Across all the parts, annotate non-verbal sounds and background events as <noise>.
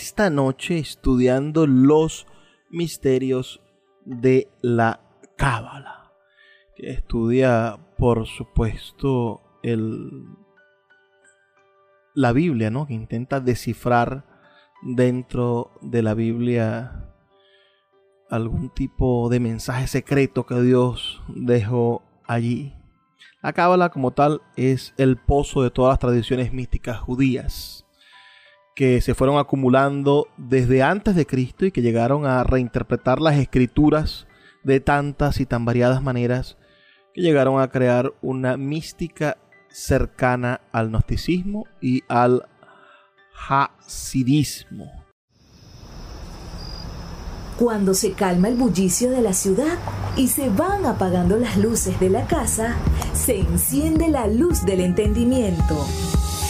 esta noche estudiando los misterios de la Cábala, que estudia, por supuesto, el, la Biblia, ¿no? que intenta descifrar dentro de la Biblia algún tipo de mensaje secreto que Dios dejó allí. La Cábala como tal es el pozo de todas las tradiciones místicas judías que se fueron acumulando desde antes de Cristo y que llegaron a reinterpretar las escrituras de tantas y tan variadas maneras que llegaron a crear una mística cercana al gnosticismo y al hasidismo. Cuando se calma el bullicio de la ciudad y se van apagando las luces de la casa, se enciende la luz del entendimiento.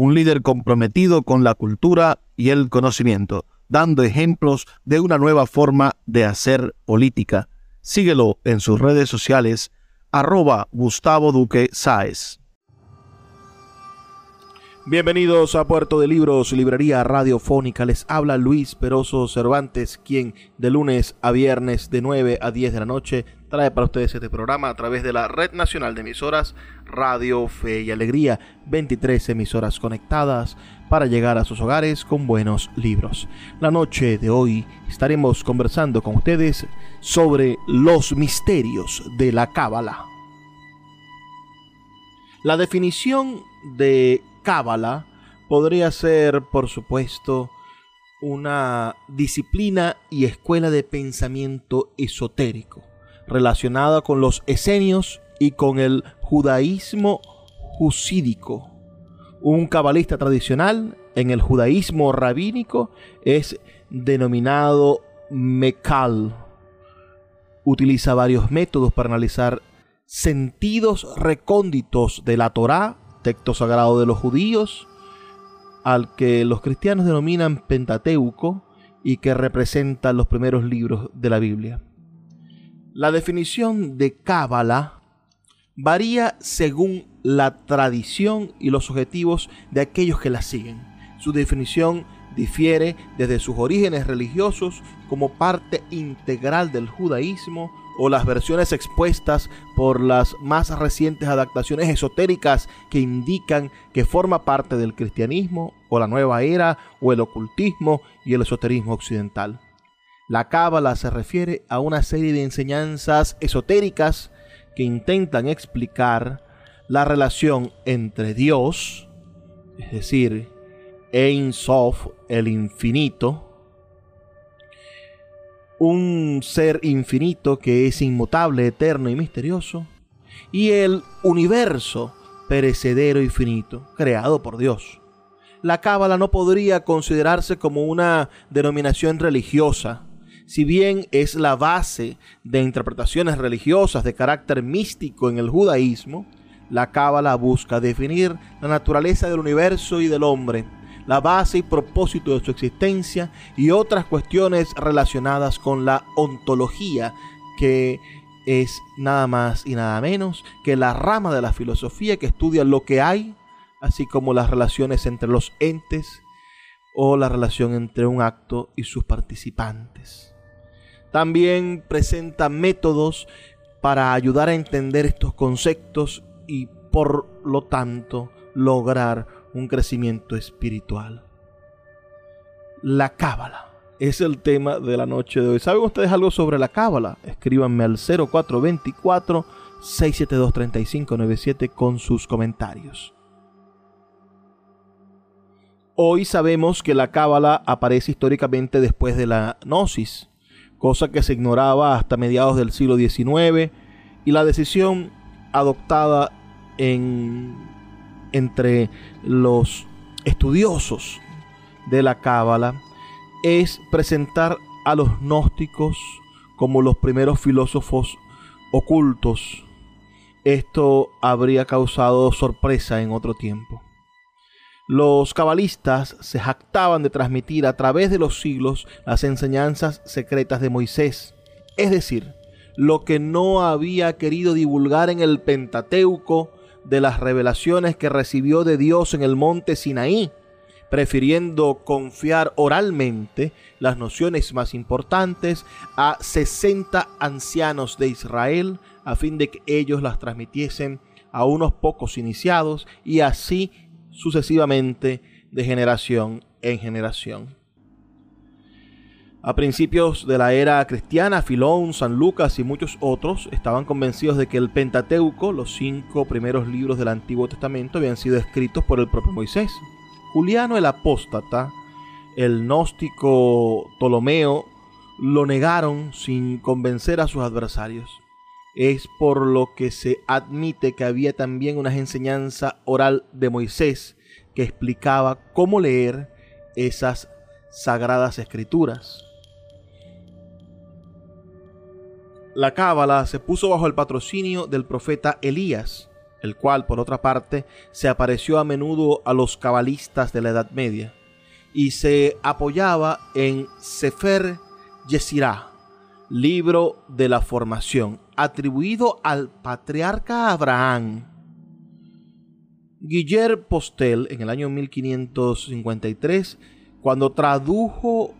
un líder comprometido con la cultura y el conocimiento, dando ejemplos de una nueva forma de hacer política. Síguelo en sus redes sociales, arroba Gustavo Duque Sáez. Bienvenidos a Puerto de Libros, Librería Radiofónica. Les habla Luis Peroso Cervantes, quien de lunes a viernes de 9 a 10 de la noche trae para ustedes este programa a través de la Red Nacional de Emisoras Radio Fe y Alegría, 23 emisoras conectadas para llegar a sus hogares con buenos libros. La noche de hoy estaremos conversando con ustedes sobre los misterios de la Cábala. La definición de Cábala podría ser, por supuesto, una disciplina y escuela de pensamiento esotérico relacionada con los esenios y con el judaísmo jusídico. Un cabalista tradicional en el judaísmo rabínico es denominado Mekal. Utiliza varios métodos para analizar sentidos recónditos de la Torá, texto sagrado de los judíos, al que los cristianos denominan Pentateuco y que representa los primeros libros de la Biblia. La definición de Cábala varía según la tradición y los objetivos de aquellos que la siguen. Su definición difiere desde sus orígenes religiosos como parte integral del judaísmo o las versiones expuestas por las más recientes adaptaciones esotéricas que indican que forma parte del cristianismo o la nueva era o el ocultismo y el esoterismo occidental. La cábala se refiere a una serie de enseñanzas esotéricas que intentan explicar la relación entre Dios, es decir, Ein Sof, el infinito, un ser infinito que es inmutable, eterno y misterioso, y el universo perecedero y finito, creado por Dios. La cábala no podría considerarse como una denominación religiosa, si bien es la base de interpretaciones religiosas de carácter místico en el judaísmo, la Cábala busca definir la naturaleza del universo y del hombre, la base y propósito de su existencia y otras cuestiones relacionadas con la ontología, que es nada más y nada menos que la rama de la filosofía que estudia lo que hay, así como las relaciones entre los entes o la relación entre un acto y sus participantes. También presenta métodos para ayudar a entender estos conceptos y por lo tanto lograr un crecimiento espiritual. La cábala, es el tema de la noche de hoy. ¿Saben ustedes algo sobre la cábala? Escríbanme al 0424 672 3597 con sus comentarios. Hoy sabemos que la cábala aparece históricamente después de la gnosis, cosa que se ignoraba hasta mediados del siglo XIX, y la decisión adoptada en, entre los estudiosos de la cábala es presentar a los gnósticos como los primeros filósofos ocultos. Esto habría causado sorpresa en otro tiempo. Los cabalistas se jactaban de transmitir a través de los siglos las enseñanzas secretas de Moisés, es decir, lo que no había querido divulgar en el Pentateuco de las revelaciones que recibió de Dios en el monte Sinaí, prefiriendo confiar oralmente las nociones más importantes a 60 ancianos de Israel a fin de que ellos las transmitiesen a unos pocos iniciados y así sucesivamente de generación en generación. A principios de la era cristiana, Filón, San Lucas y muchos otros estaban convencidos de que el Pentateuco, los cinco primeros libros del Antiguo Testamento, habían sido escritos por el propio Moisés. Juliano el apóstata, el gnóstico Ptolomeo, lo negaron sin convencer a sus adversarios. Es por lo que se admite que había también una enseñanza oral de Moisés que explicaba cómo leer esas sagradas escrituras. La cábala se puso bajo el patrocinio del profeta Elías, el cual, por otra parte, se apareció a menudo a los cabalistas de la Edad Media, y se apoyaba en Sefer Yesirá, libro de la formación, atribuido al patriarca Abraham. Guillermo Postel, en el año 1553, cuando tradujo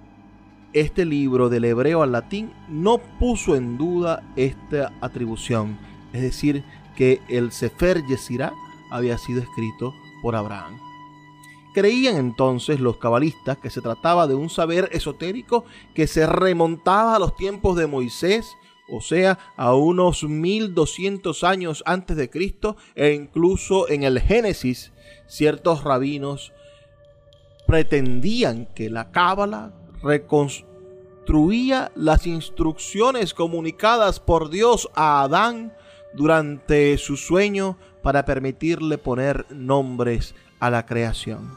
este libro del hebreo al latín, no puso en duda esta atribución, es decir, que el Sefer Yesirá había sido escrito por Abraham. Creían entonces los cabalistas que se trataba de un saber esotérico que se remontaba a los tiempos de Moisés o sea, a unos 1200 años antes de Cristo e incluso en el Génesis, ciertos rabinos pretendían que la Cábala reconstruía las instrucciones comunicadas por Dios a Adán durante su sueño para permitirle poner nombres a la creación.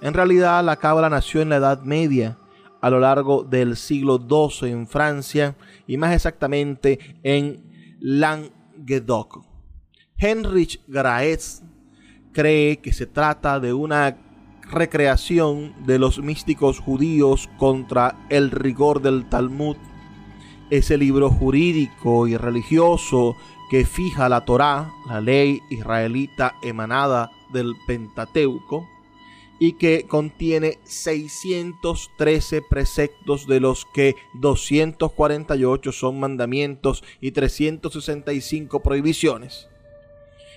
En realidad, la Cábala nació en la Edad Media a lo largo del siglo XII en Francia y más exactamente en Languedoc. Heinrich Graetz cree que se trata de una recreación de los místicos judíos contra el rigor del Talmud, ese libro jurídico y religioso que fija la Torá, la ley israelita emanada del Pentateuco, y que contiene 613 preceptos de los que 248 son mandamientos y 365 prohibiciones.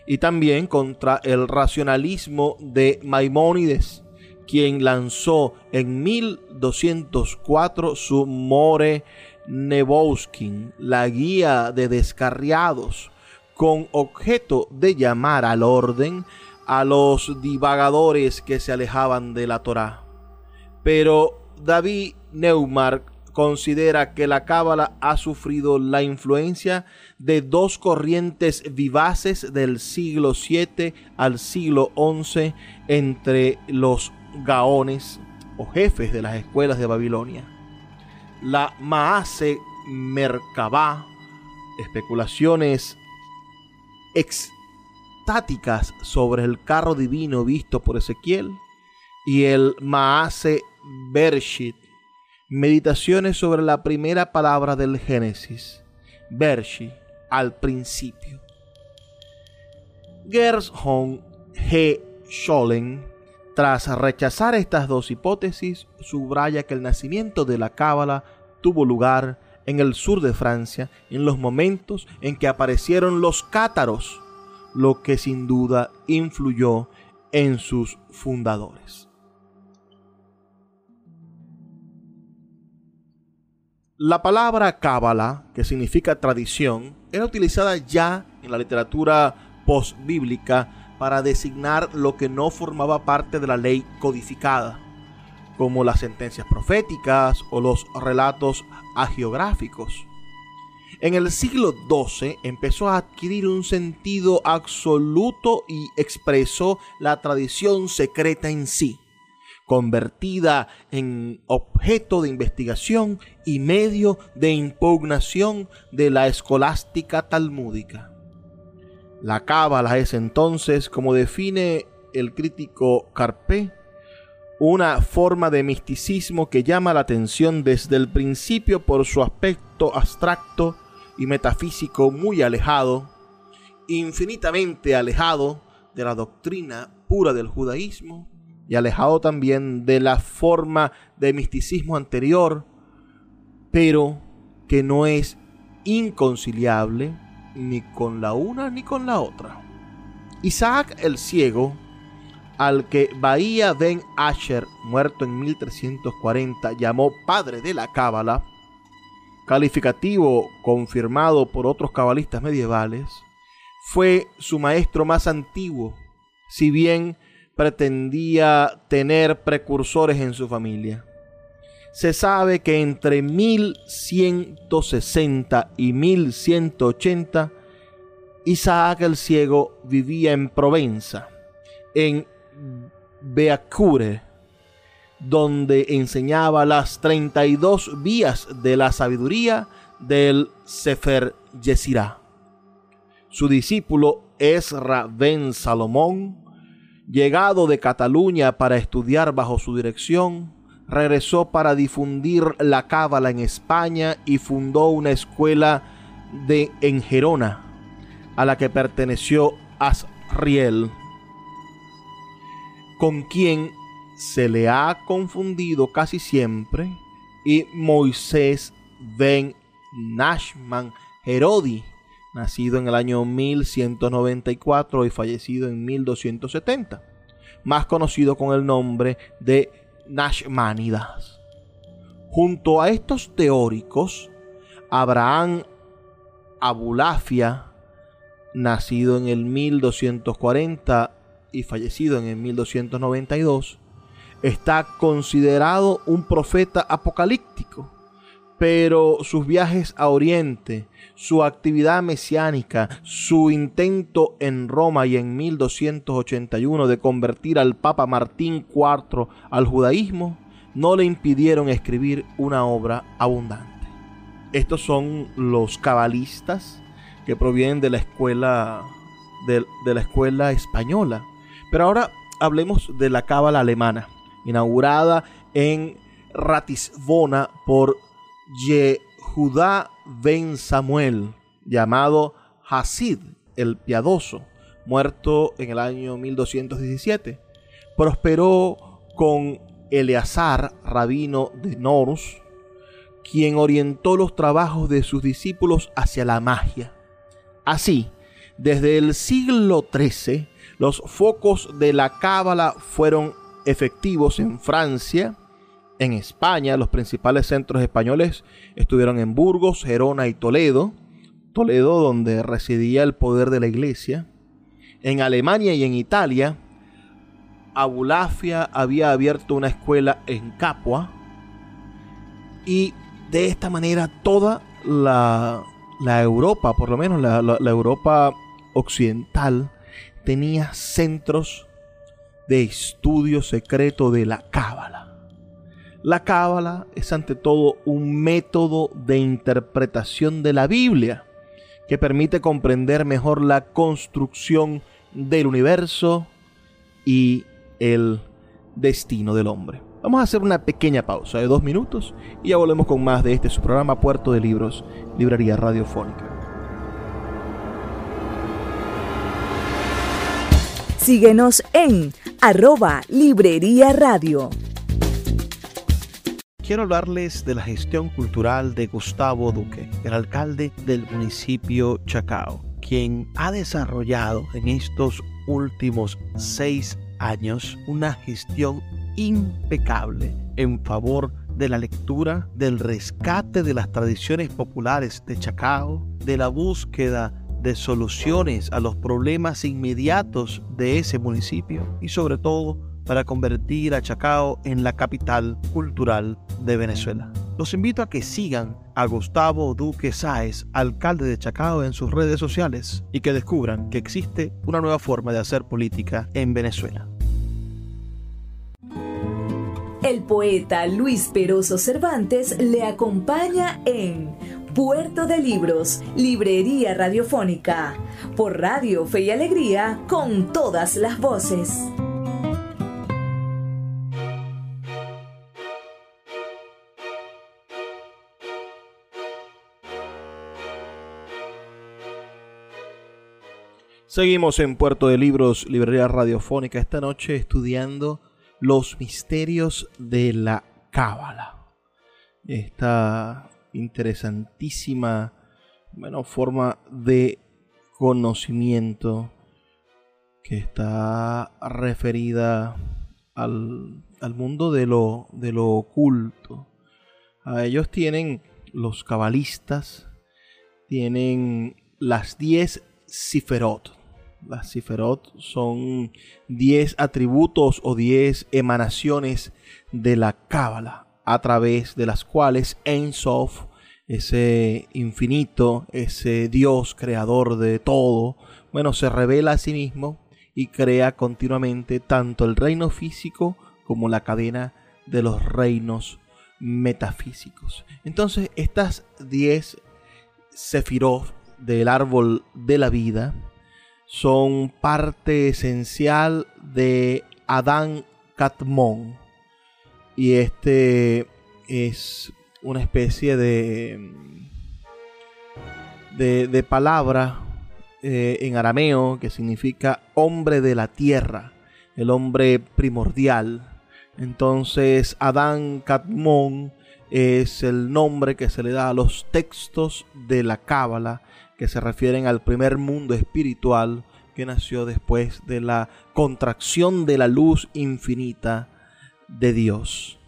Y también contra el racionalismo de Maimónides, quien lanzó en 1204 su More Nebowskin, la guía de descarriados, con objeto de llamar al orden a los divagadores que se alejaban de la Torá. Pero David Neumark considera que la cábala ha sufrido la influencia de dos corrientes vivaces del siglo VII al siglo XI entre los gaones o jefes de las escuelas de Babilonia. La Maase Merkabah, especulaciones ex sobre el carro divino visto por Ezequiel y el Maase Bershit, meditaciones sobre la primera palabra del Génesis, Bershit, al principio. Gershon G. Schollen, tras rechazar estas dos hipótesis, subraya que el nacimiento de la Cábala tuvo lugar en el sur de Francia en los momentos en que aparecieron los cátaros lo que sin duda influyó en sus fundadores. La palabra cábala, que significa tradición, era utilizada ya en la literatura postbíblica para designar lo que no formaba parte de la ley codificada, como las sentencias proféticas o los relatos agiográficos. En el siglo XII empezó a adquirir un sentido absoluto y expresó la tradición secreta en sí convertida en objeto de investigación y medio de impugnación de la escolástica talmúdica. La cábala es entonces, como define el crítico Carpé, una forma de misticismo que llama la atención desde el principio por su aspecto abstracto y metafísico muy alejado, infinitamente alejado de la doctrina pura del judaísmo y alejado también de la forma de misticismo anterior, pero que no es inconciliable ni con la una ni con la otra. Isaac el ciego, al que Bahía Ben Asher, muerto en 1340, llamó padre de la cábala, calificativo confirmado por otros cabalistas medievales, fue su maestro más antiguo, si bien pretendía tener precursores en su familia. Se sabe que entre 1160 y 1180 Isaac el Ciego vivía en Provenza, en Beacure, donde enseñaba las 32 vías de la sabiduría del Sefer Yesirá. Su discípulo Esra ben Salomón llegado de Cataluña para estudiar bajo su dirección, regresó para difundir la cábala en España y fundó una escuela de en Gerona, a la que perteneció Asriel, con quien se le ha confundido casi siempre, y Moisés ben Nashman Herodi, nacido en el año 1194 y fallecido en 1270, más conocido con el nombre de Nashmanidas. Junto a estos teóricos, Abraham Abulafia, nacido en el 1240 y fallecido en el 1292, está considerado un profeta apocalíptico pero sus viajes a Oriente, su actividad mesiánica, su intento en Roma y en 1281 de convertir al Papa Martín IV al judaísmo, no le impidieron escribir una obra abundante. Estos son los cabalistas que provienen de la escuela de, la escuela española. Pero ahora hablemos de la cábala alemana, inaugurada en Ratisbona por Yehudá ben Samuel, llamado Hasid el Piadoso, muerto en el año 1217. Prosperó con Eleazar, rabino de Nors, quien orientó los trabajos de sus discípulos hacia la magia. Así, desde el siglo XIII, los focos de la cábala fueron efectivos en Francia, en España, los principales centros españoles estuvieron en Burgos, Gerona y Toledo. Toledo donde residía el poder de la iglesia. En Alemania y en Italia, Abulafia había abierto una escuela en Capua. Y de esta manera toda la, Europa, por lo menos la, la Europa occidental, tenía centros de estudio secreto de la cábala. La cábala es ante todo un método de interpretación de la Biblia que permite comprender mejor la construcción del universo y el destino del hombre. Vamos a hacer una pequeña pausa de dos minutos y ya volvemos con más de este su programa Puerto de Libros, Librería Radiofónica. Síguenos en arroba Librería Radio. Quiero hablarles de la gestión cultural de Gustavo Duque, el alcalde del municipio Chacao, quien ha desarrollado en estos últimos seis años una gestión impecable en favor de la lectura, del rescate de las tradiciones populares de Chacao, de la búsqueda de soluciones a los problemas inmediatos de ese municipio y sobre todo para convertir a Chacao en la capital cultural de Venezuela. Los invito a que sigan a Gustavo Duque Sáez, alcalde de Chacao, en sus redes sociales y que descubran que existe una nueva forma de hacer política en Venezuela. El poeta Luis Peroso Cervantes le acompaña en Puerto de Libros, Librería Radiofónica, por Radio Fe y Alegría, con todas las voces. Seguimos en Puerto de Libros, Librería Radiofónica, esta noche estudiando los misterios de la Cábala. Esta interesantísima bueno, forma de conocimiento que está referida al, al mundo de lo, de lo oculto. A ellos tienen los cabalistas, tienen las 10 ciferot, las Siferot son 10 atributos o 10 emanaciones de la Cábala, a través de las cuales Ein Sof, ese infinito, ese Dios creador de todo, bueno, se revela a sí mismo y crea continuamente tanto el reino físico como la cadena de los reinos metafísicos. Entonces, estas 10 Sefirot del árbol de la vida, son parte esencial de Adán Catmón. Y este es una especie de, de, palabra eh, en arameo que significa hombre de la tierra, el hombre primordial. Entonces Adán Catmón es el nombre que se le da a los textos de la Cábala que se refieren al primer mundo espiritual que nació después de la contracción de la luz infinita de Dios.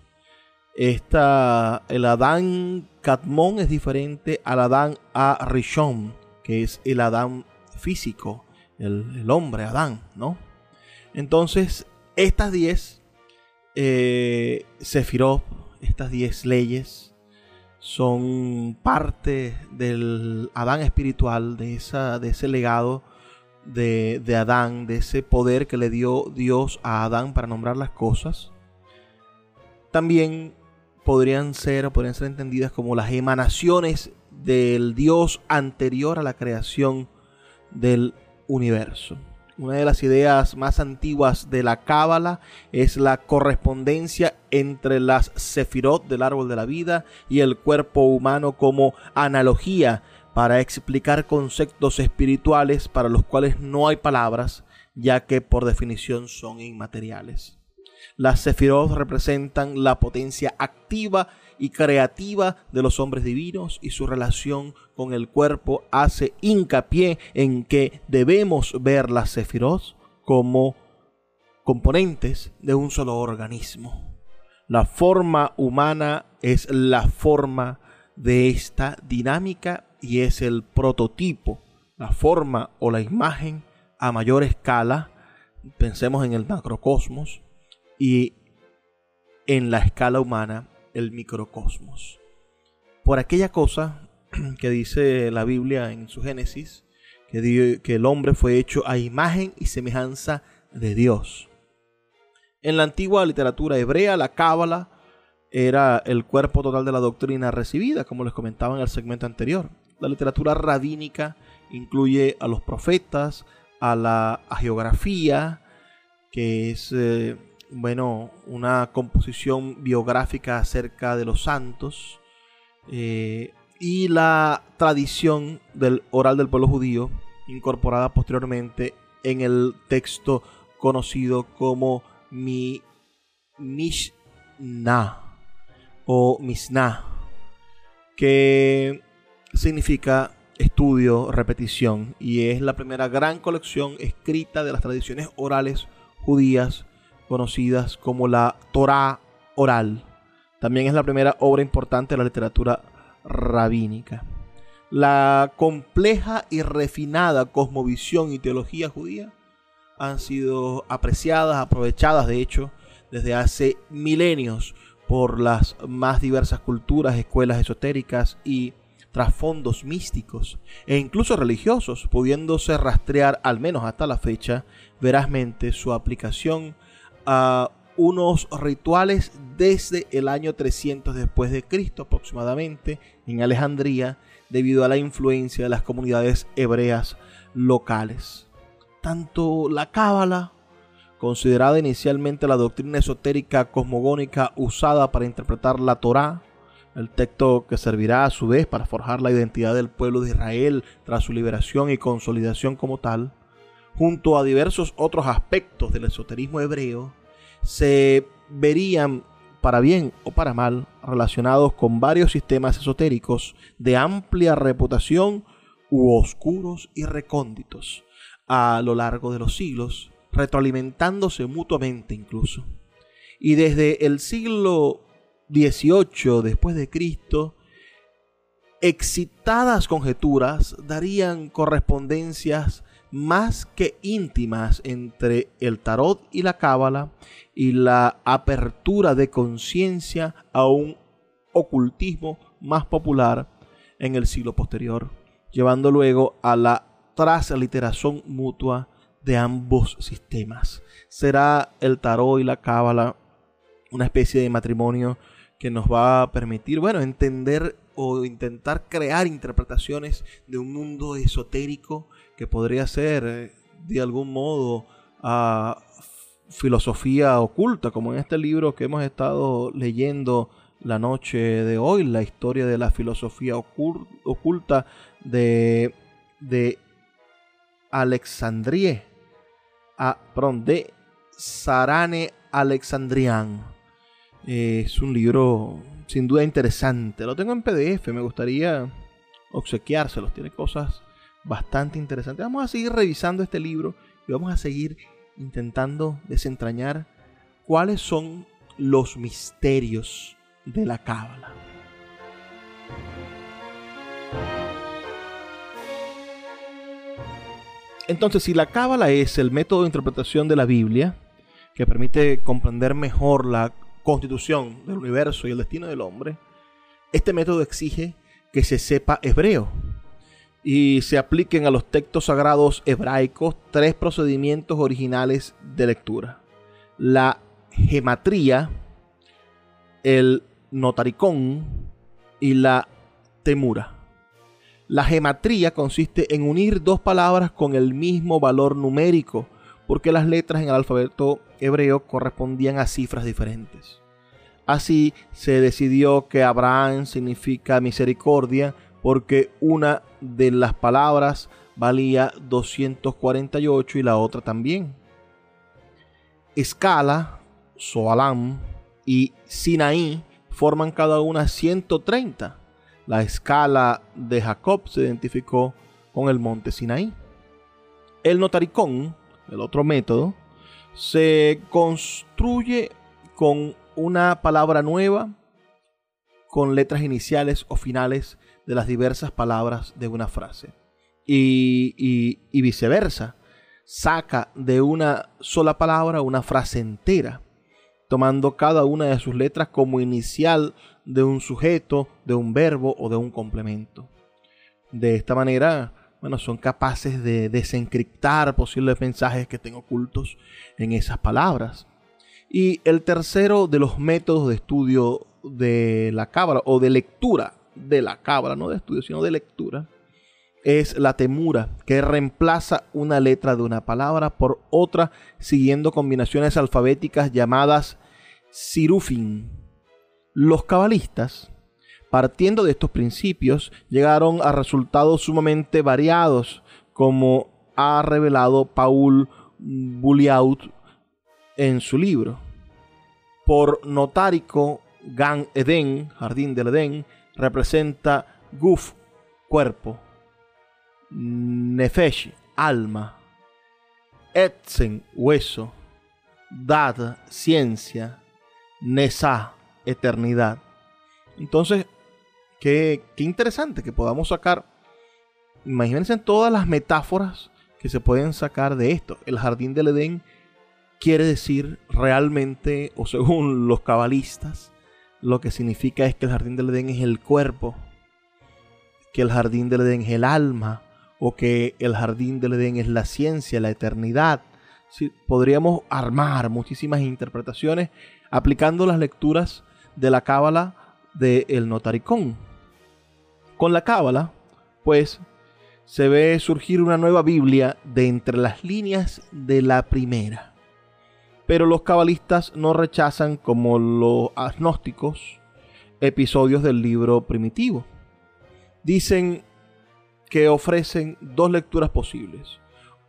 Esta, el Adán Catmón es diferente al Adán a Rishon, que es el Adán físico, el, hombre Adán, ¿no? Entonces, estas diez eh, Sefirot, estas diez leyes, son parte del Adán espiritual, de, esa, de ese legado de, de, Adán, de ese poder que le dio Dios a Adán para nombrar las cosas. También podrían ser o podrían ser entendidas como las emanaciones del Dios anterior a la creación del universo. Una de las ideas más antiguas de la Cábala es la correspondencia entre las sefirot del árbol de la vida y el cuerpo humano como analogía para explicar conceptos espirituales para los cuales no hay palabras, ya que por definición son inmateriales. Las sefirot representan la potencia activa y creativa de los hombres divinos y su relación con el cuerpo hace hincapié en que debemos ver las sefirot como componentes de un solo organismo. La forma humana es la forma de esta dinámica y es el prototipo, la forma o la imagen a mayor escala, pensemos en el macrocosmos, y en la escala humana el microcosmos. Por aquella cosa <clears throat> que dice la Biblia en su Génesis, que, que el hombre fue hecho a imagen y semejanza de Dios. En la antigua literatura hebrea, la cábala era el cuerpo total de la doctrina recibida, como les comentaba en el segmento anterior. La literatura rabínica incluye a los profetas, a la geografía, que es eh, bueno, una composición biográfica acerca de los santos eh, y la tradición del oral del pueblo judío incorporada posteriormente en el texto conocido como mi Mishnah o Mishnah, que significa estudio, repetición, y es la primera gran colección escrita de las tradiciones orales judías conocidas como la Torah oral, También es la primera obra importante de la literatura rabínica. La compleja y refinada cosmovisión y teología judía han sido apreciadas, aprovechadas de hecho desde hace milenios por las más diversas culturas, escuelas esotéricas y trasfondos místicos e incluso religiosos, pudiéndose rastrear, al menos hasta la fecha, verazmente su aplicación a unos rituales desde el año 300 después de Cristo aproximadamente en Alejandría debido a la influencia de las comunidades hebreas locales. Tanto la cábala, considerada inicialmente la doctrina esotérica cosmogónica usada para interpretar la Torá, el texto que servirá a su vez para forjar la identidad del pueblo de Israel tras su liberación y consolidación como tal, junto a diversos otros aspectos del esoterismo hebreo, se verían para bien o para mal relacionados con varios sistemas esotéricos de amplia reputación u oscuros y recónditos a lo largo de los siglos, retroalimentándose mutuamente incluso. Y desde el siglo 18 después de Cristo, excitadas conjeturas darían correspondencias más que íntimas entre el tarot y la cábala y la apertura de conciencia a un ocultismo más popular en el siglo posterior, llevando luego a la transliteración mutua de ambos sistemas. Será el tarot y la cábala una especie de matrimonio que nos va a permitir, bueno, entender o intentar crear interpretaciones de un mundo esotérico que podría ser eh, de algún modo a filosofía oculta, como en este libro que hemos estado leyendo la noche de hoy, la historia de la filosofía oculta de, de a, perdón, de Sarane Alexandrian. Es un libro sin duda interesante. Lo tengo en PDF, me gustaría obsequiárselos. Tiene cosas bastante interesantes. Vamos a seguir revisando este libro y vamos a seguir intentando desentrañar cuáles son los misterios de la cábala. Entonces, si la cábala es el método de interpretación de la Biblia que permite comprender mejor la constitución del universo y el destino del hombre, este método exige que se sepa hebreo y se apliquen a los textos sagrados hebraicos tres procedimientos originales de lectura. La gematría, el notaricón y la temura. La gematría consiste en unir dos palabras con el mismo valor numérico porque las letras en el alfabeto hebreo correspondían a cifras diferentes. Así se decidió que Abraham significa misericordia porque una de las palabras valía 248 y la otra también. Escala, Soalam y Sinaí forman cada una 130. La escala de Jacob se identificó con el monte Sinaí. El notaricón el otro método, se construye con una palabra nueva con letras iniciales o finales de las diversas palabras de una frase. Y, viceversa, saca de una sola palabra una frase entera, tomando cada una de sus letras como inicial de un sujeto, de un verbo o de un complemento. De esta manera, bueno, son capaces de desencriptar posibles mensajes que estén ocultos en esas palabras. Y el tercero de los métodos de estudio de la cabra o de lectura de la cabra, no de estudio, sino de lectura, es la temura, que reemplaza una letra de una palabra por otra siguiendo combinaciones alfabéticas llamadas sirufin. Los cabalistas Partiendo de estos principios, llegaron a resultados sumamente variados, como ha revelado Paul Bulliaut en su libro. Por notárico, Gan Eden, Jardín del Edén, representa Guf, cuerpo, Nefesh, alma, Etzen, hueso, Dad, ciencia, Nesa, eternidad. Entonces, qué, interesante que podamos sacar, imagínense todas las metáforas que se pueden sacar de esto. El jardín del Edén quiere decir realmente, o según <laughs> los cabalistas, lo que significa es que el jardín del Edén es el cuerpo, que el jardín del Edén es el alma, o que el jardín del Edén es la ciencia, la eternidad. podríamos armar muchísimas interpretaciones aplicando las lecturas de la cábala del el notaricón. Con la cábala, pues, se ve surgir una nueva Biblia de entre las líneas de la primera. Pero los cabalistas no rechazan, como los agnósticos, episodios del libro primitivo. Dicen que ofrecen dos lecturas posibles,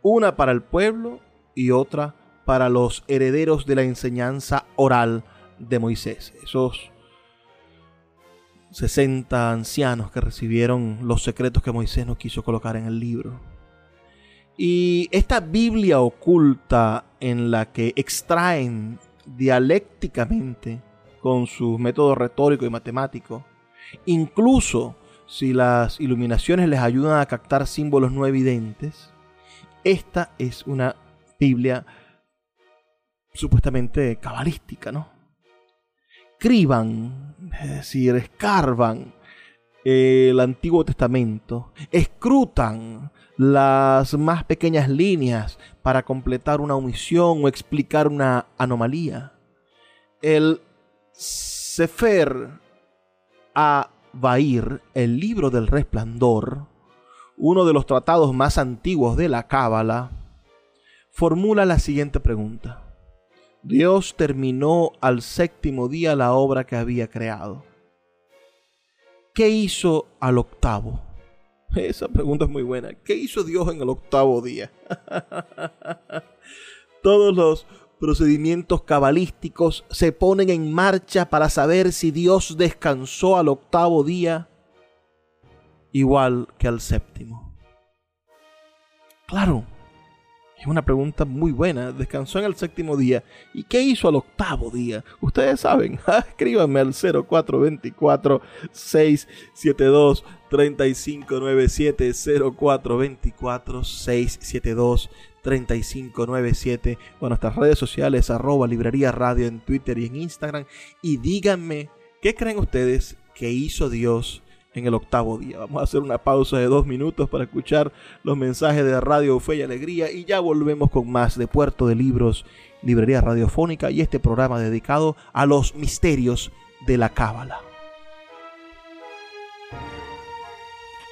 una para el pueblo y otra para los herederos de la enseñanza oral de Moisés, esos 60 ancianos que recibieron los secretos que Moisés no quiso colocar en el libro. Y esta Biblia oculta en la que extraen dialécticamente con su método retórico y matemático, incluso si las iluminaciones les ayudan a captar símbolos no evidentes, esta es una Biblia supuestamente cabalística, ¿no? Criban, es decir, escarban el Antiguo Testamento, escrutan las más pequeñas líneas para completar una omisión o explicar una anomalía. El Sefer a Bair, el libro del resplandor, uno de los tratados más antiguos de la Cábala, formula la siguiente pregunta. Dios terminó al séptimo día la obra que había creado. ¿Qué hizo al octavo? <laughs> Esa pregunta es muy buena. ¿Qué hizo Dios en el octavo día? <laughs> Todos los procedimientos cabalísticos se ponen en marcha para saber si Dios descansó al octavo día igual que al séptimo. Claro, es una pregunta muy buena. Descansó en el séptimo día. ¿Y qué hizo al octavo día? Ustedes saben. <laughs> Escríbanme al 0424 672 3597 0424 672 3597 o nuestras redes sociales arroba librería radio en Twitter y en Instagram y díganme qué creen ustedes que hizo Dios en el octavo día. Vamos a hacer una pausa de dos minutos para escuchar los mensajes de Radio Fe y Alegría y ya volvemos con más de Puerto de Libros, Librería Radiofónica y este programa dedicado a los misterios de la Cábala.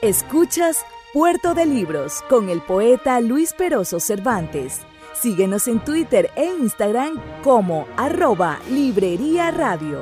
Escuchas Puerto de Libros con el poeta Luis Peroso Cervantes. Síguenos en Twitter e Instagram como arroba Librería Radio.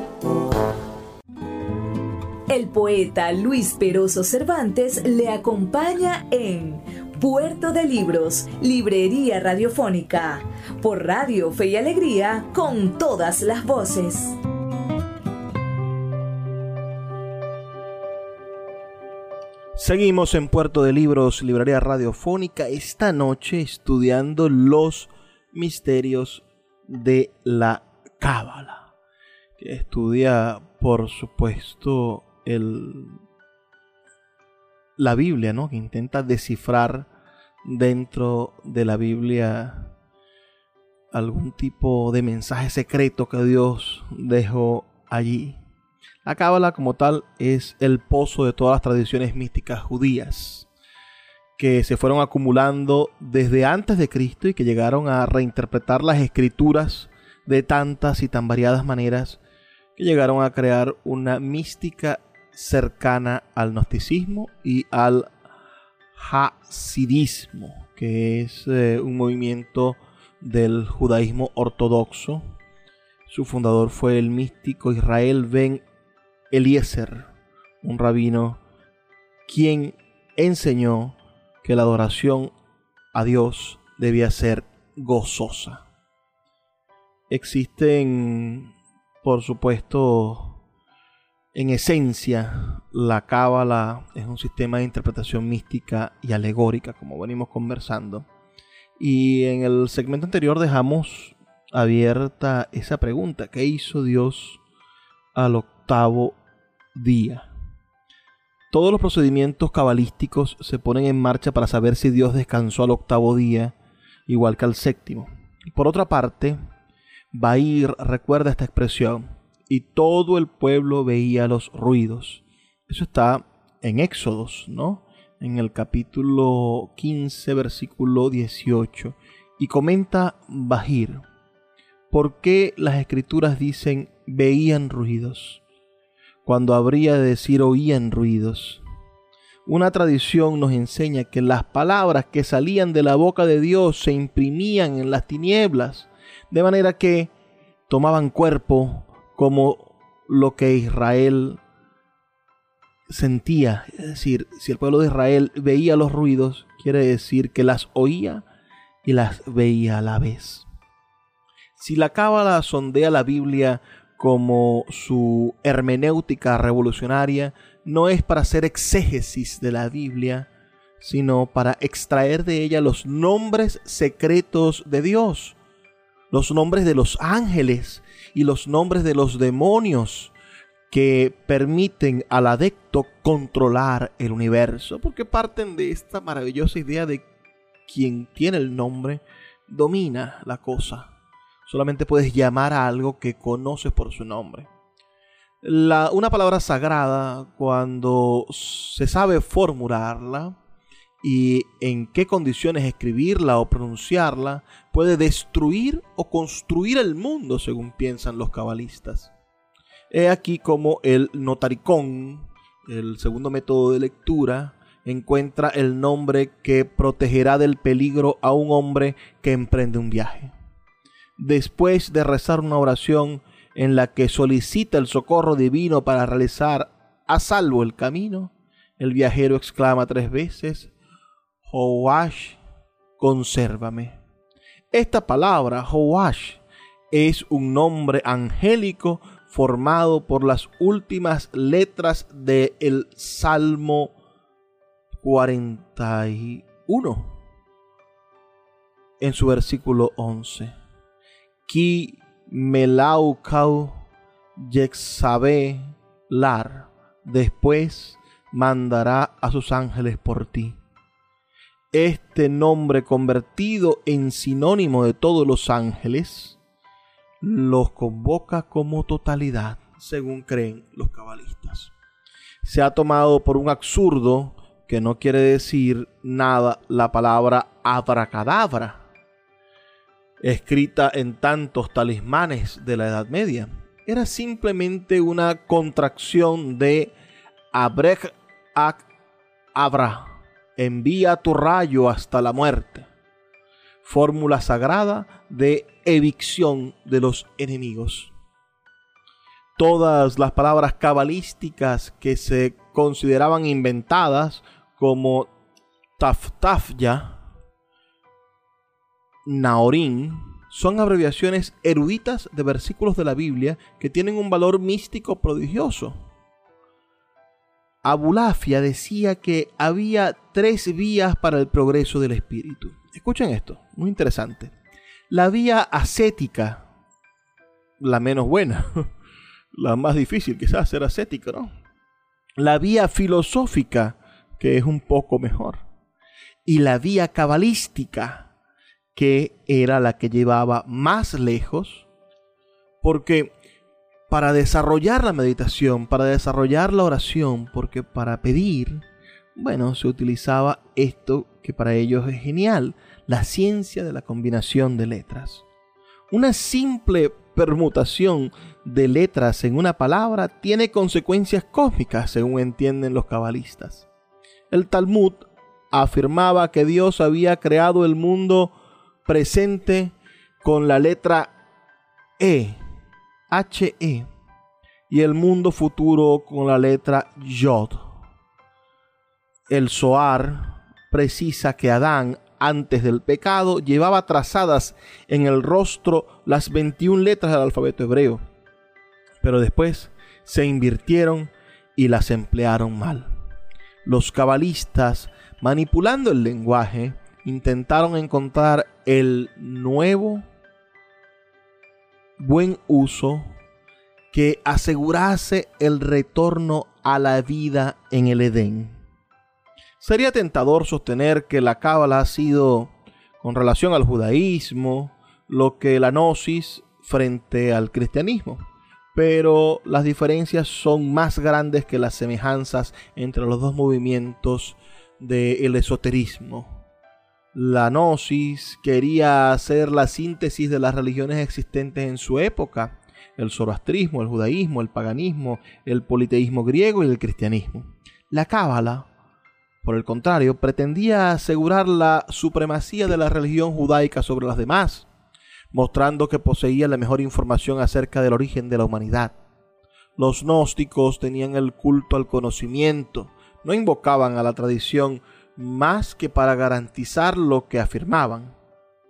El poeta Luis Peroso Cervantes le acompaña en Puerto de Libros, Librería Radiofónica, por Radio Fe y Alegría, con todas las voces. Seguimos en Puerto de Libros, Librería Radiofónica, esta noche estudiando los misterios de la Cábala, que estudia, por supuesto, el, la Biblia, ¿no? que intenta descifrar dentro de la Biblia algún tipo de mensaje secreto que Dios dejó allí. La Cábala como tal es el pozo de todas las tradiciones místicas judías, que se fueron acumulando desde antes de Cristo y que llegaron a reinterpretar las escrituras de tantas y tan variadas maneras que llegaron a crear una mística cercana al gnosticismo y al hasidismo, que es eh, un movimiento del judaísmo ortodoxo. Su fundador fue el místico Israel ben Eliezer, un rabino quien enseñó que la adoración a Dios debía ser gozosa. Existen, por supuesto, en esencia, la cábala es un sistema de interpretación mística y alegórica, como venimos conversando. Y en el segmento anterior dejamos abierta esa pregunta, ¿qué hizo Dios al octavo día? Todos los procedimientos cabalísticos se ponen en marcha para saber si Dios descansó al octavo día, igual que al séptimo. Por otra parte, Bair recuerda esta expresión, y todo el pueblo veía los ruidos. Eso está en Éxodos, ¿no? En el capítulo 15, versículo 18. Y comenta Bahir, ¿por qué las escrituras dicen veían ruidos? Cuando habría de decir oían ruidos. Una tradición nos enseña que las palabras que salían de la boca de Dios se imprimían en las tinieblas de manera que tomaban cuerpo como lo que Israel sentía. Es decir, si el pueblo de Israel veía los ruidos, quiere decir que las oía y las veía a la vez. Si la cábala sondea la Biblia como su hermenéutica revolucionaria, no es para hacer exégesis de la Biblia, sino para extraer de ella los nombres secretos de Dios los nombres de los ángeles y los nombres de los demonios que permiten al adecto controlar el universo, porque parten de esta maravillosa idea de quien tiene el nombre domina la cosa. Solamente puedes llamar a algo que conoces por su nombre. una palabra sagrada, cuando se sabe formularla, y en qué condiciones escribirla o pronunciarla puede destruir o construir el mundo según piensan los cabalistas. He aquí como el notaricón, el segundo método de lectura, encuentra el nombre que protegerá del peligro a un hombre que emprende un viaje. Después de rezar una oración en la que solicita el socorro divino para realizar a salvo el camino, el viajero exclama tres veces, Hoash, consérvame. Esta palabra, Hoash, es un nombre angélico formado por las últimas letras del Salmo 41 en su versículo 11. Ki melaukau yexabe lar. Después mandará a sus ángeles por ti este nombre convertido en sinónimo de todos los ángeles, los convoca como totalidad, según creen los cabalistas. Se ha tomado por un absurdo que no quiere decir nada la palabra abracadabra, escrita en tantos talismanes de la Edad Media. Era simplemente una contracción de abrek ak abra envía tu rayo hasta la muerte. Fórmula sagrada de evicción de los enemigos. Todas las palabras cabalísticas que se consideraban inventadas como taftafya, naorín, son abreviaciones eruditas de versículos de la Biblia que tienen un valor místico prodigioso. Abulafia decía que había tres vías para el progreso del espíritu. Escuchen esto, muy interesante. La vía ascética, la menos buena, <laughs> la más difícil quizás ser ascética, ¿no? La vía filosófica, que es un poco mejor. Y la vía cabalística, que era la que llevaba más lejos, porque para desarrollar la meditación, para desarrollar la oración, porque para pedir Bueno, se utilizaba esto que para ellos es genial, la ciencia de la combinación de letras. Una simple permutación de letras en una palabra tiene consecuencias cósmicas, según entienden los cabalistas. El Talmud afirmaba que Dios había creado el mundo presente con la letra E, H-E, y el mundo futuro con la letra Yod. El Zohar precisa que Adán, antes del pecado, llevaba trazadas en el rostro las 21 letras del alfabeto hebreo, pero después se invirtieron y las emplearon mal. Los cabalistas, manipulando el lenguaje, intentaron encontrar el nuevo buen uso que asegurase el retorno a la vida en el Edén. Sería tentador sostener que la cábala ha sido, con relación al judaísmo, lo que la gnosis frente al cristianismo, pero las diferencias son más grandes que las semejanzas entre los dos movimientos del esoterismo. La gnosis quería hacer la síntesis de las religiones existentes en su época, el zoroastrismo, el judaísmo, el paganismo, el politeísmo griego y el cristianismo. La cábala, por el contrario, pretendía asegurar la supremacía de la religión judaica sobre las demás, mostrando que poseía la mejor información acerca del origen de la humanidad. Los gnósticos tenían el culto al conocimiento, no invocaban a la tradición más que para garantizar lo que afirmaban.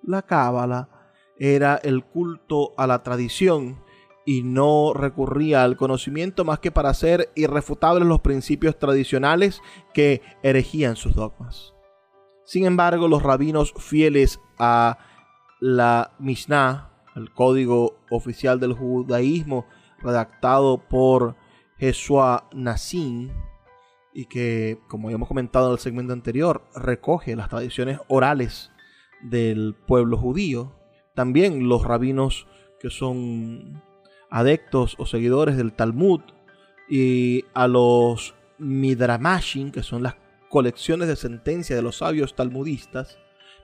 La cábala era el culto a la tradición y no recurría al conocimiento más que para hacer irrefutables los principios tradicionales que erigían sus dogmas. Sin embargo, los rabinos fieles a la Mishnah, el código oficial del judaísmo redactado por Jesúa Nassim, y que, como ya hemos comentado en el segmento anterior, recoge las tradiciones orales del pueblo judío. También los rabinos que son adeptos o seguidores del Talmud y a los Midramashim, que son las colecciones de sentencias de los sabios talmudistas,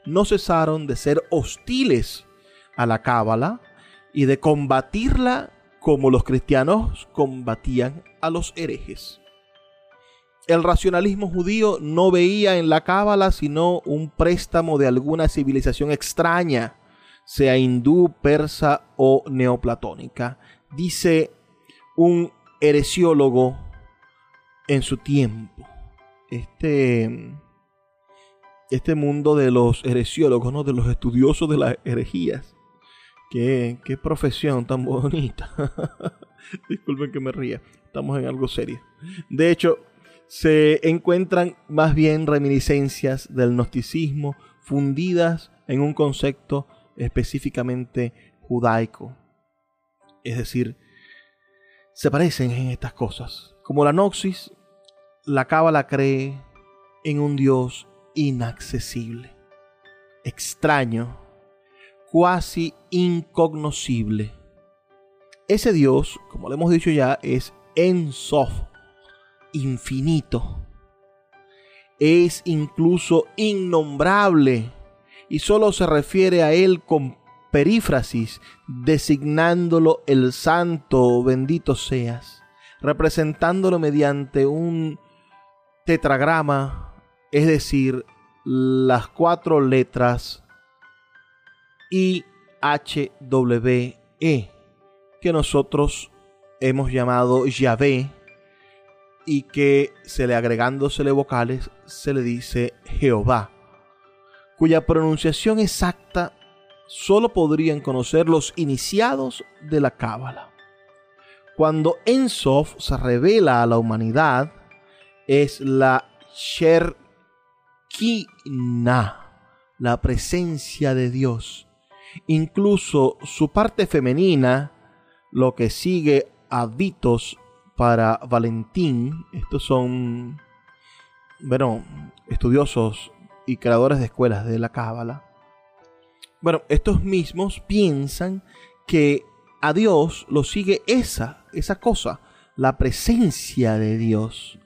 no cesaron de ser hostiles a la Cábala y de combatirla como los cristianos combatían a los herejes. El racionalismo judío no veía en la cábala sino un préstamo de alguna civilización extraña, sea hindú, persa o neoplatónica. Dice un heresiólogo en su tiempo. Este, este mundo de los heresiólogos, de los estudiosos de las herejías. Qué, qué profesión tan bonita. <laughs> Disculpen que me ría. Estamos en algo serio. De hecho, se encuentran más bien reminiscencias del gnosticismo fundidas en un concepto específicamente judaico. Es decir, se parecen en estas cosas. Como la Noxis, la Cábala cree en un Dios inaccesible, extraño, cuasi incognoscible. Ese Dios, como lo hemos dicho ya, es Ensof, infinito. Es incluso innombrable y solo se refiere a él con perífrasis, designándolo el santo bendito seas, representándolo mediante un tetragrama, es decir, las cuatro letras I, E, que nosotros hemos llamado Yahvé y que se le agregándosele vocales se le dice Jehová, cuya pronunciación exacta solo podrían conocer los iniciados de la Cábala. Cuando Ensof se revela a la humanidad, es la Sherkina, la presencia de Dios. Incluso su parte femenina, lo que sigue a para Valentín, estos son, bueno, estudiosos y creadores de escuelas de la Cábala. Bueno, estos mismos piensan que a Dios lo sigue esa, esa cosa, la presencia de Dios.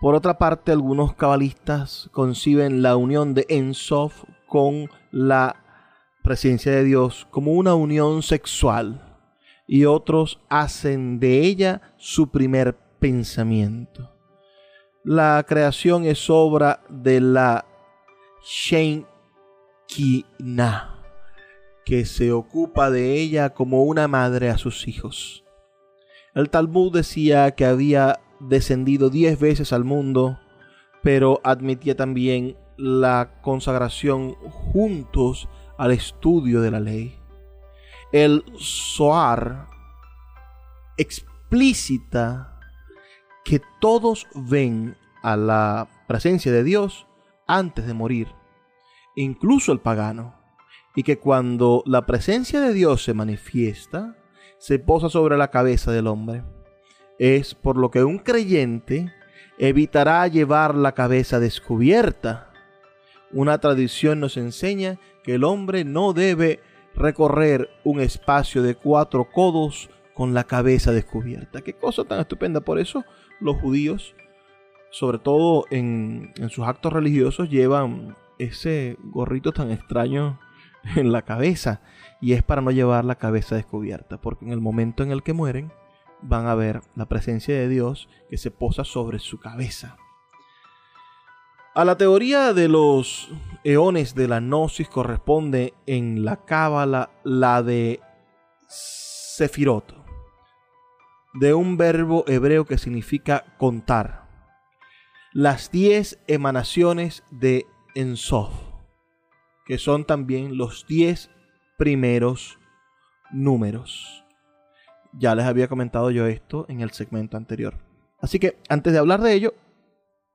Por otra parte, algunos cabalistas conciben la unión de Ensof con la presencia de Dios como una unión sexual y otros hacen de ella su primer pensamiento. La creación es obra de la Que se ocupa de ella como una madre a sus hijos. El Talmud decía que había descendido diez veces al mundo, pero admitía también la consagración juntos al estudio de la ley. El Zohar explícita que todos ven a la presencia de Dios antes de morir, incluso el pagano, y que cuando la presencia de Dios se manifiesta, se posa sobre la cabeza del hombre. Es por lo que un creyente evitará llevar la cabeza descubierta. Una tradición nos enseña que el hombre no debe recorrer un espacio de cuatro codos con la cabeza descubierta. Qué cosa tan estupenda. Por eso los judíos, sobre todo en, sus actos religiosos, llevan ese gorrito tan extraño en la cabeza. Y es para no llevar la cabeza descubierta. Porque en el momento en el que mueren, van a ver la presencia de Dios que se posa sobre su cabeza. A la teoría de los eones de la gnosis corresponde en la cábala la de Sefirot, de un verbo hebreo que significa contar. Las diez emanaciones de Ensof, que son también los diez primeros números. Ya les había comentado yo esto en el segmento anterior. Así que antes de hablar de ello,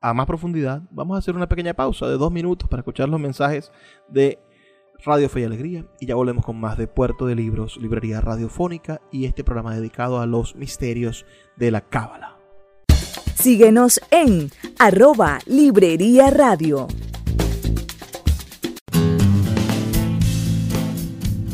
a más profundidad, vamos a hacer una pequeña pausa de dos minutos para escuchar los mensajes de Radio Fe y Alegría y ya volvemos con más de Puerto de Libros, Librería Radiofónica y este programa dedicado a los misterios de la Cábala. Síguenos en arroba Librería Radio.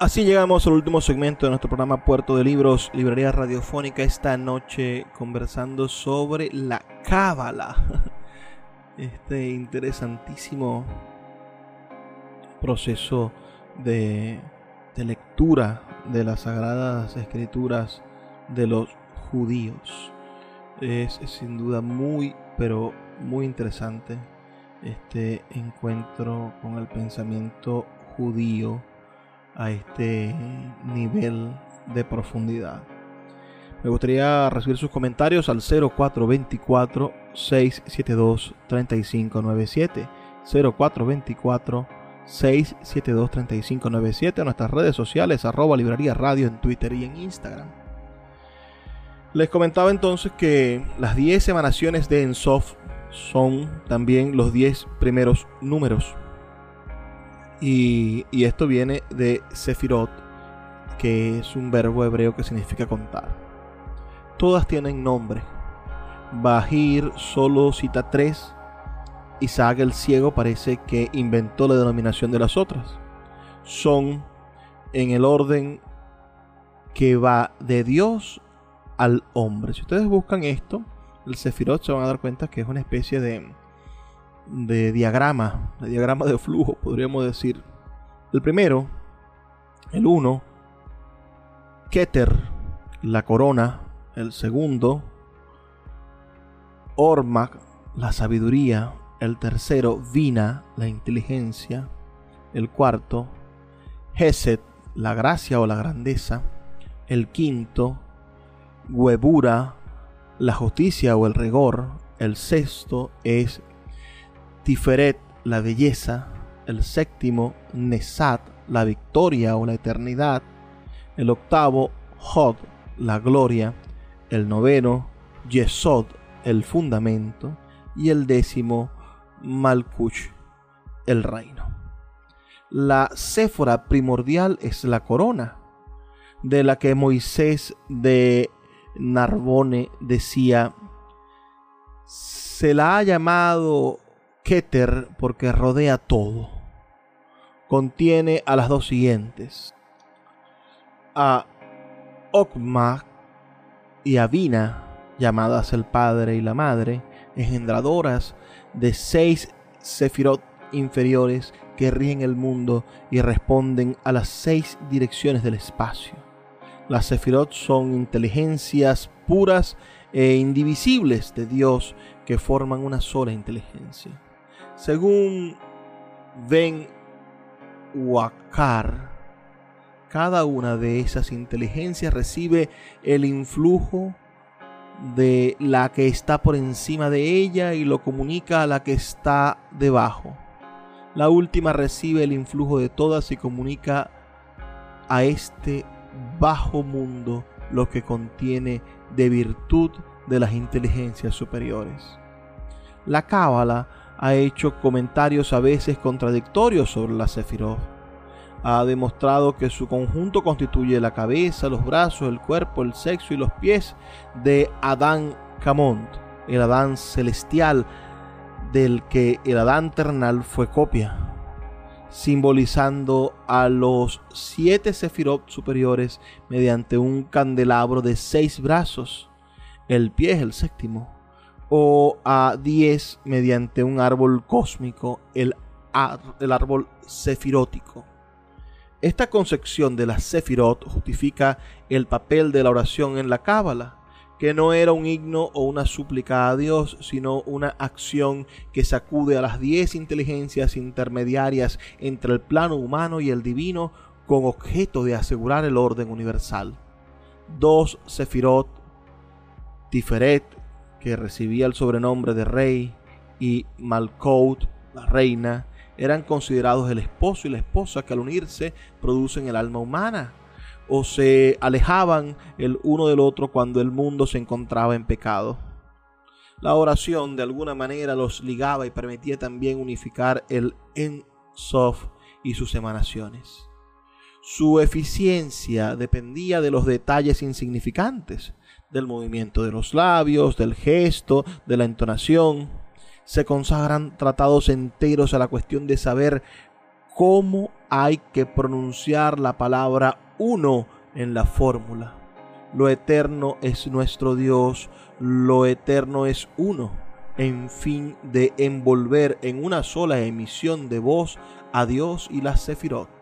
Así llegamos al último segmento de nuestro programa Puerto de Libros, Librería Radiofónica, esta noche conversando sobre la cábala. <laughs> Este interesantísimo proceso de, lectura de las sagradas escrituras de los judíos. Es, sin duda muy, pero muy interesante este encuentro con el pensamiento judío a este nivel de profundidad. Me gustaría recibir sus comentarios al 0424 672 3597 0424 672-3597, nuestras redes sociales, arroba librería radio en Twitter y en Instagram. Les comentaba entonces que las 10 emanaciones de Ensof son también los 10 primeros números. Y, esto viene de Sefirot, que es un verbo hebreo que significa contar. Todas tienen nombre. Bahir solo cita 3 Isaac el ciego parece que inventó la denominación de las otras. Son en el orden que va de Dios al hombre. Si ustedes buscan esto, el Sefirot se van a dar cuenta que es una especie de, de diagrama, de diagrama de flujo, podríamos decir. El primero, el 1, Keter, la corona, el segundo, Ormac, la sabiduría, el tercero, Vina, la inteligencia, el cuarto, Geset, la gracia o la grandeza, el quinto, Huebura, la justicia o el rigor, el sexto es Tiferet, la belleza, el séptimo, Nesat, la victoria o la eternidad, el octavo, Hod, la gloria, el noveno, Yesod, el fundamento, y el décimo, Malkuch, el reino. La céfora primordial es la corona, de la que Moisés de Narbone decía, se la ha llamado Keter porque rodea todo. Contiene a las dos siguientes, a Okma y a Vina, llamadas el padre y la madre, engendradoras de seis sefirot inferiores que rigen el mundo y responden a las seis direcciones del espacio. Las sefirot son inteligencias puras e indivisibles de Dios que forman una sola inteligencia. Según Ben Wakar, cada una de esas inteligencias recibe el influjo de la que está por encima de ella y lo comunica a la que está debajo. La última recibe el influjo de todas y comunica a este bajo mundo lo que contiene de virtud de las inteligencias superiores. La Cábala ha hecho comentarios a veces contradictorios sobre la Sefirot ha demostrado que su conjunto constituye la cabeza, los brazos, el cuerpo, el sexo y los pies de Adán Camont, el Adán celestial del que el Adán ternal fue copia, simbolizando a los siete sefirot superiores mediante un candelabro de seis brazos, el pie es el séptimo, o a diez mediante un árbol cósmico, el, el árbol sefirótico. Esta concepción de la Sefirot justifica el papel de la oración en la Cábala, que no era un himno o una súplica a Dios, sino una acción que sacude a las diez inteligencias intermediarias entre el plano humano y el divino con objeto de asegurar el orden universal. Dos Sefirot, Tiferet, que recibía el sobrenombre de rey, y Malkout, la reina, eran considerados el esposo y la esposa que al unirse producen el alma humana o se alejaban el uno del otro cuando el mundo se encontraba en pecado. La oración de alguna manera los ligaba y permitía también unificar el En-Sof y sus emanaciones. Su eficiencia dependía de los detalles insignificantes, del movimiento de los labios, del gesto, de la entonación se consagran tratados enteros a la cuestión de saber cómo hay que pronunciar la palabra uno en la fórmula. Lo eterno es nuestro Dios, lo eterno es uno, en fin de envolver en una sola emisión de voz a Dios y la Sefirot.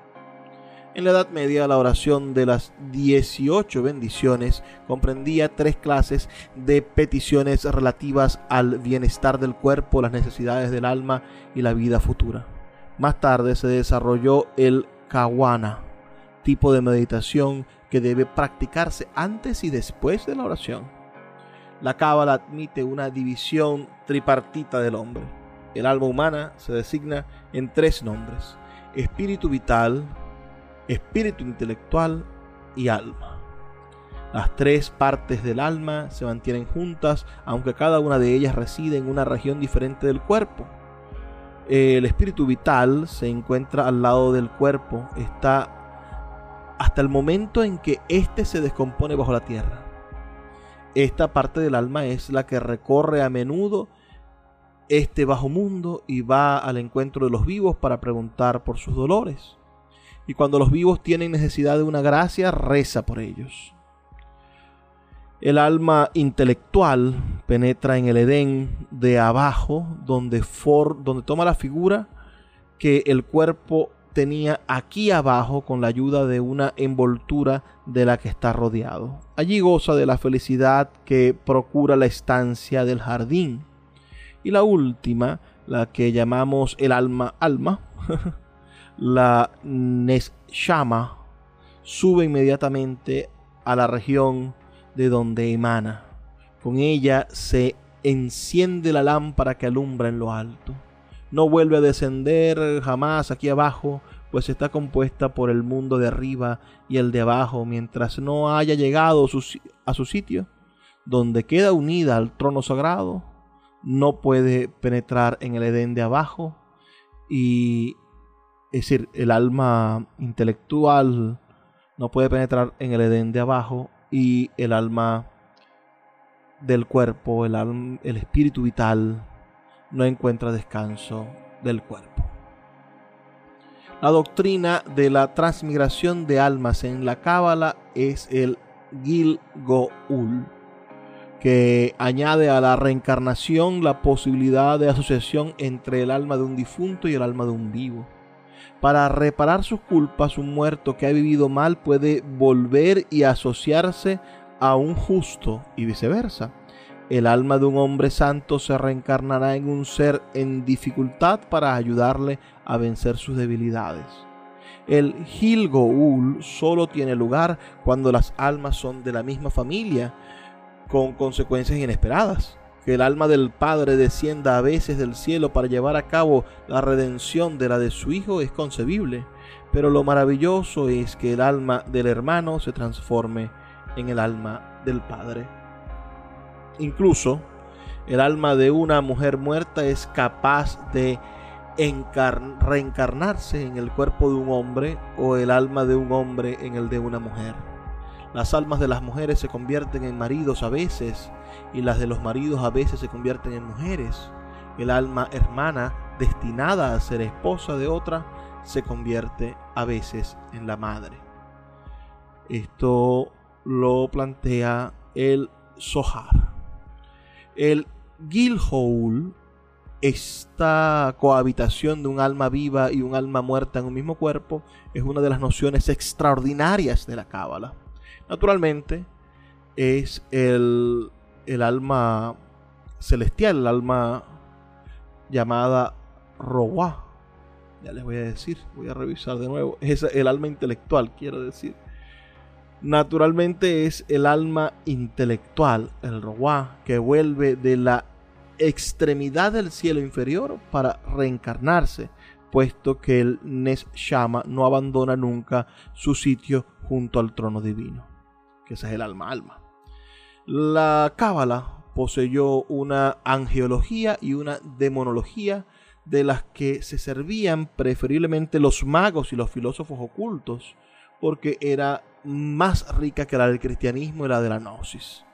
En la Edad Media, la oración de las 18 bendiciones comprendía tres clases de peticiones relativas al bienestar del cuerpo, las necesidades del alma y la vida futura. Más tarde se desarrolló el kawana, tipo de meditación que debe practicarse antes y después de la oración. La cábala admite una división tripartita del hombre. El alma humana se designa en tres nombres: espíritu vital, espíritu intelectual y alma. Las tres partes del alma se mantienen juntas, aunque cada una de ellas reside en una región diferente del cuerpo. El espíritu vital se encuentra al lado del cuerpo, está hasta el momento en que éste se descompone bajo la tierra. Esta parte del alma es la que recorre a menudo este bajo mundo y va al encuentro de los vivos para preguntar por sus dolores y cuando los vivos tienen necesidad de una gracia, reza por ellos. El alma intelectual penetra en el Edén de abajo, donde, for, donde toma la figura que el cuerpo tenía aquí abajo con la ayuda de una envoltura de la que está rodeado. Allí goza de la felicidad que procura la estancia del jardín. Y la última, la que llamamos el alma alma, <laughs> la Neshama, sube inmediatamente a la región de donde emana. Con ella se enciende la lámpara que alumbra en lo alto. No vuelve a descender jamás aquí abajo, pues está compuesta por el mundo de arriba y el de abajo, mientras no haya llegado a su sitio, donde queda unida al trono sagrado, no puede penetrar en el Edén de abajo y es decir, el alma intelectual no puede penetrar en el Edén de abajo y el alma del cuerpo, el, el espíritu vital, no encuentra descanso del cuerpo. La doctrina de la transmigración de almas en la Cábala es el Gilgoul, que añade a la reencarnación la posibilidad de asociación entre el alma de un difunto y el alma de un vivo. Para reparar sus culpas, un muerto que ha vivido mal puede volver y asociarse a un justo y viceversa. El alma de un hombre santo se reencarnará en un ser en dificultad para ayudarle a vencer sus debilidades. El Gilgoul solo tiene lugar cuando las almas son de la misma familia, con consecuencias inesperadas que el alma del Padre descienda a veces del cielo para llevar a cabo la redención de la de su Hijo es concebible, pero lo maravilloso es que el alma del hermano se transforme en el alma del Padre. Incluso el alma de una mujer muerta es capaz de reencarnarse en el cuerpo de un hombre o el alma de un hombre en el de una mujer. Las almas de las mujeres se convierten en maridos a veces y las de los maridos a veces se convierten en mujeres. El alma hermana destinada a ser esposa de otra se convierte a veces en la madre. Esto lo plantea el Sohar. El Gilhoul, esta cohabitación de un alma viva y un alma muerta en un mismo cuerpo, es una de las nociones extraordinarias de la Cábala. Naturalmente, es el, alma celestial, el alma llamada Roa. Ya les voy a decir, voy a revisar de nuevo. Es el alma intelectual, quiero decir. Naturalmente es el alma intelectual, el Roa, que vuelve de la extremidad del cielo inferior para reencarnarse, puesto que el Neshama no abandona nunca su sitio junto al trono divino que ese es el alma alma. La cábala poseyó una angeología y una demonología de las que se servían preferiblemente los magos y los filósofos ocultos, porque era más rica que la del cristianismo y la de la gnosis.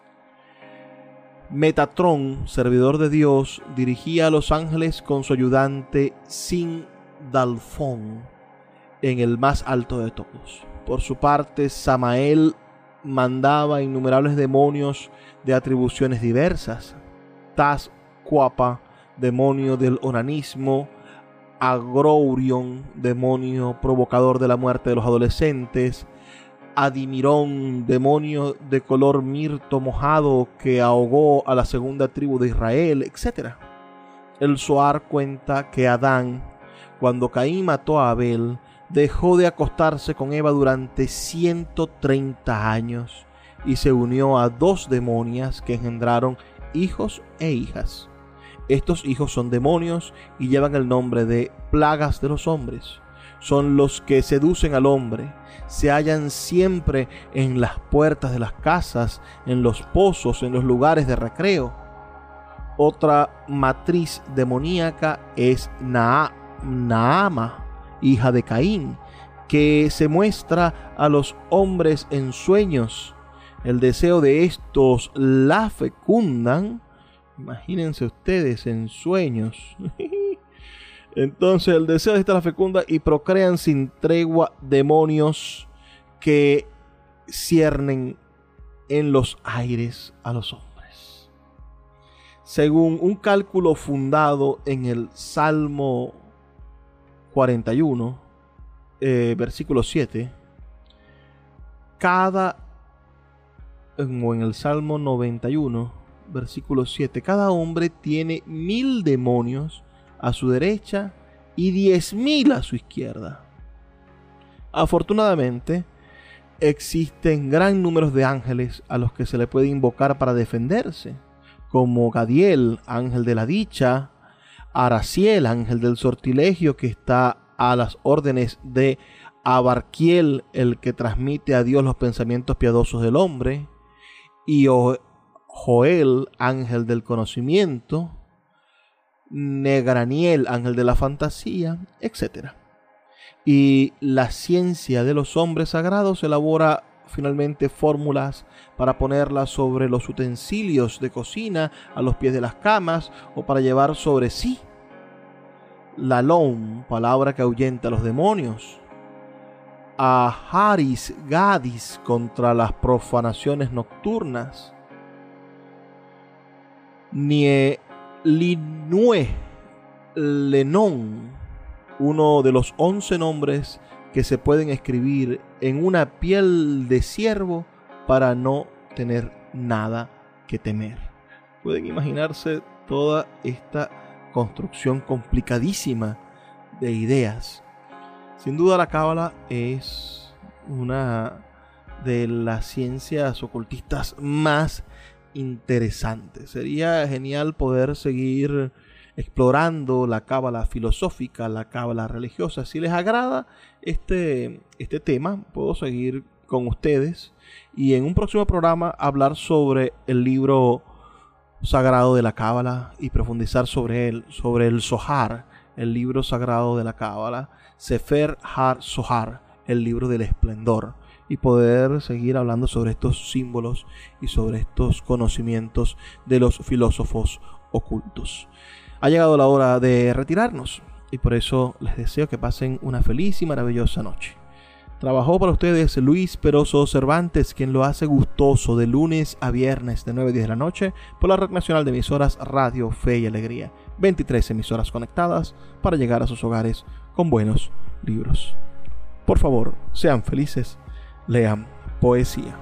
Metatrón, servidor de Dios, dirigía a los ángeles con su ayudante Sin Dalfón en el más alto de todos. Por su parte, Samael mandaba innumerables demonios de atribuciones diversas. Taz Cuapa, demonio del onanismo, Agrourion, demonio provocador de la muerte de los adolescentes, Adimirón, demonio de color mirto mojado que ahogó a la segunda tribu de Israel, etc. El Soar cuenta que Adán, cuando Caín mató a Abel, dejó de acostarse con Eva durante 130 años y se unió a dos demonias que engendraron hijos e hijas. Estos hijos son demonios y llevan el nombre de plagas de los hombres. Son los que seducen al hombre, se hallan siempre en las puertas de las casas, en los pozos, en los lugares de recreo. Otra matriz demoníaca es Naama, hija de Caín, que se muestra a los hombres en sueños. El deseo de estos la fecundan. Imagínense ustedes en sueños. <laughs> Entonces el deseo de esta la fecunda y procrean sin tregua demonios que ciernen en los aires a los hombres. Según un cálculo fundado en el Salmo 41, eh, versículo 7, cada, o en el Salmo 91, versículo 7, cada hombre tiene mil demonios a su derecha y diez mil a su izquierda. Afortunadamente, existen gran número de ángeles a los que se le puede invocar para defenderse, como Gadiel, ángel de la dicha, Araciel, ángel del sortilegio, que está a las órdenes de Abarquiel, el que transmite a Dios los pensamientos piadosos del hombre, y Joel, ángel del conocimiento, Negraniel, ángel de la fantasía, etc. Y la ciencia de los hombres sagrados elabora finalmente fórmulas para ponerlas sobre los utensilios de cocina, a los pies de las camas o para llevar sobre sí. La lom, palabra que ahuyenta a los demonios. A Haris Gadis contra las profanaciones nocturnas. Nie Linue Lenon, uno de los once nombres que se pueden escribir en una piel de ciervo para no tener nada que temer. Pueden imaginarse toda esta construcción complicadísima de ideas. Sin duda la cábala es una de las ciencias ocultistas más interesantes. Sería genial poder seguir explorando la cábala filosófica, la cábala religiosa. Si les agrada este, este tema, puedo seguir con ustedes y en un próximo programa hablar sobre el libro sagrado de la cábala y profundizar sobre él, sobre el Sohar, el libro sagrado de la cábala, Sefer Har Sohar, el libro del esplendor y poder seguir hablando sobre estos símbolos y sobre estos conocimientos de los filósofos ocultos. Ha llegado la hora de retirarnos y por eso les deseo que pasen una feliz y maravillosa noche. Trabajó para ustedes Luis Peroso Cervantes, quien lo hace gustoso de lunes a viernes de 9 a 10 de la noche por la red nacional de emisoras Radio Fe y Alegría. 23 emisoras conectadas para llegar a sus hogares con buenos libros. Por favor, sean felices, lean poesía.